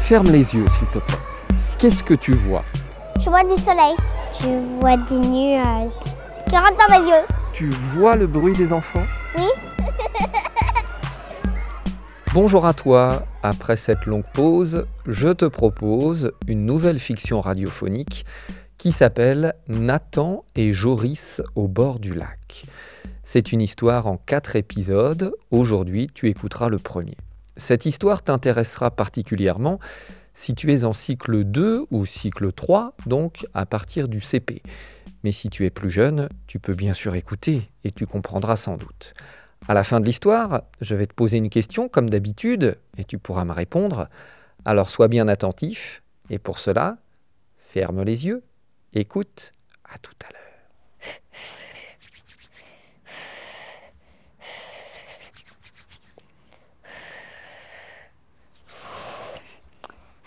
Ferme les yeux, s'il te plaît. Qu'est-ce que tu vois? Je vois du soleil. Tu vois des nuages qui rentrent dans mes yeux. Tu vois le bruit des enfants? Oui. Bonjour à toi. Après cette longue pause, je te propose une nouvelle fiction radiophonique qui s'appelle Nathan et Joris au bord du lac. C'est une histoire en quatre épisodes. Aujourd'hui, tu écouteras le premier. Cette histoire t'intéressera particulièrement si tu es en cycle 2 ou cycle 3, donc à partir du CP. Mais si tu es plus jeune, tu peux bien sûr écouter et tu comprendras sans doute. À la fin de l'histoire, je vais te poser une question comme d'habitude et tu pourras me répondre. Alors sois bien attentif et pour cela, ferme les yeux, écoute, à tout à l'heure.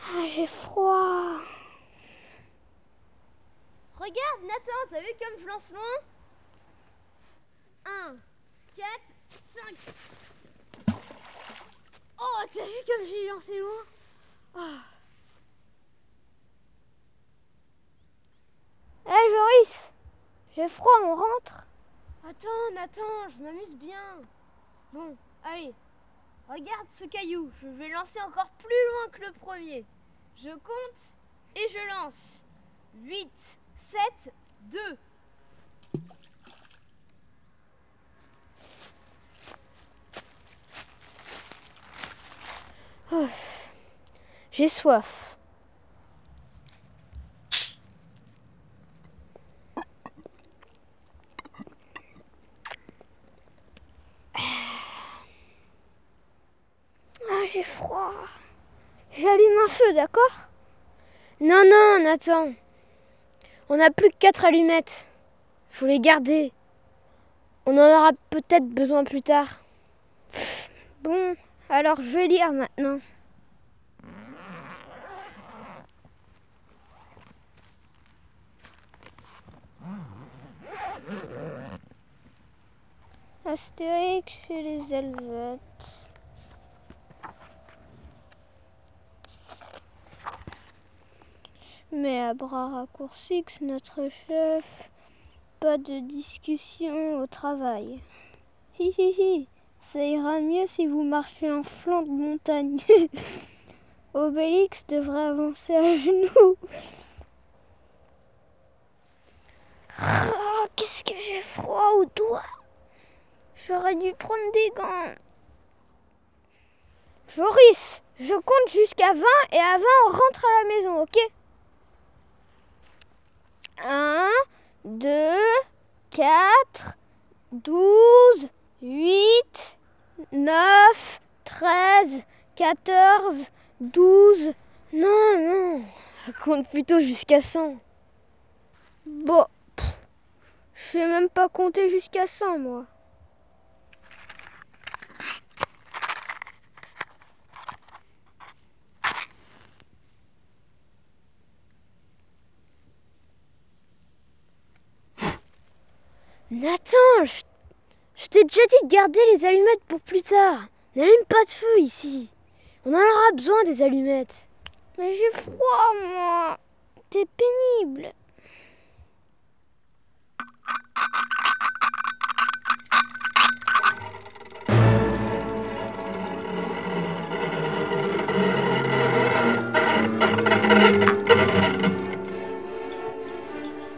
Ah, j'ai froid. Regarde, Nathan, t'as vu comme je lance loin? 1, 4, 5. Oh, t'as vu comme j'ai lancé loin? Ah. Hé Joris, j'ai froid, on rentre. Attends, Nathan, je m'amuse bien. Bon, allez, regarde ce caillou. Je vais lancer encore plus loin que le premier. Je compte et je lance. 8, 7, 2. J'ai soif. Ah, j'ai froid. J'allume un feu, d'accord? Non, non, Nathan. On n'a plus que 4 allumettes. Faut les garder. On en aura peut-être besoin plus tard. Bon, alors je vais lire maintenant. Astérix et les Helvètes. Mais à bras raccourcis, notre chef, pas de discussion au travail. Hi hi hi, ça ira mieux si vous marchez en flanc de montagne. Obélix devrait avancer à genoux. Ah, Qu'est-ce que j'ai froid aux doigts. J'aurais dû prendre des gants. Joris, je compte jusqu'à 20 et à 20 on rentre à la maison, ok? 1, 2, 4, 12, 8, 9, 13, 14, 12. Non, non. Compte plutôt jusqu'à 100. Bon, je sais même pas compter jusqu'à 100 moi. Nathan, je, je t'ai déjà dit de garder les allumettes pour plus tard. N'allume pas de feu ici. On en aura besoin des allumettes. Mais j'ai froid moi. C'est pénible.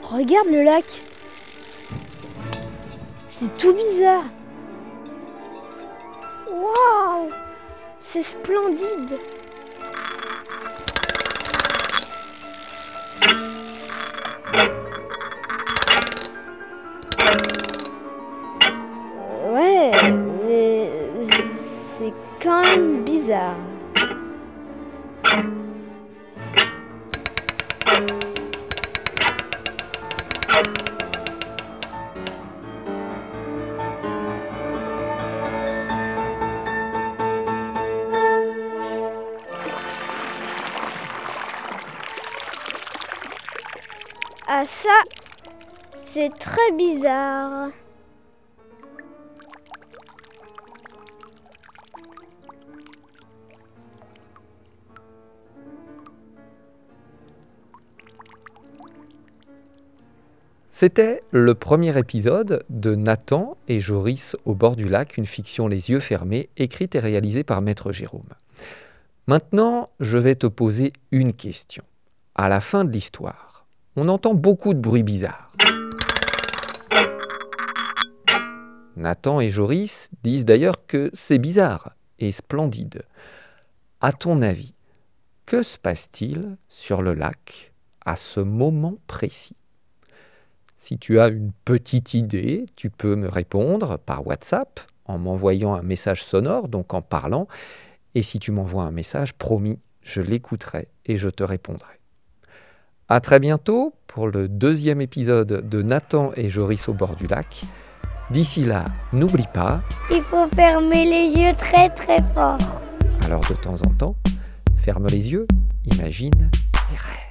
Regarde le lac. C'est tout bizarre. Waouh C'est splendide. Ah, ça, c'est très bizarre. C'était le premier épisode de Nathan et Joris au bord du lac, une fiction les yeux fermés, écrite et réalisée par Maître Jérôme. Maintenant, je vais te poser une question. À la fin de l'histoire, on entend beaucoup de bruits bizarres. Nathan et Joris disent d'ailleurs que c'est bizarre et splendide. À ton avis, que se passe-t-il sur le lac à ce moment précis? Si tu as une petite idée, tu peux me répondre par WhatsApp en m'envoyant un message sonore, donc en parlant. Et si tu m'envoies un message, promis, je l'écouterai et je te répondrai. À très bientôt pour le deuxième épisode de Nathan et Joris au bord du lac. D'ici là, n'oublie pas. Il faut fermer les yeux très très fort. Alors de temps en temps, ferme les yeux, imagine et rêve.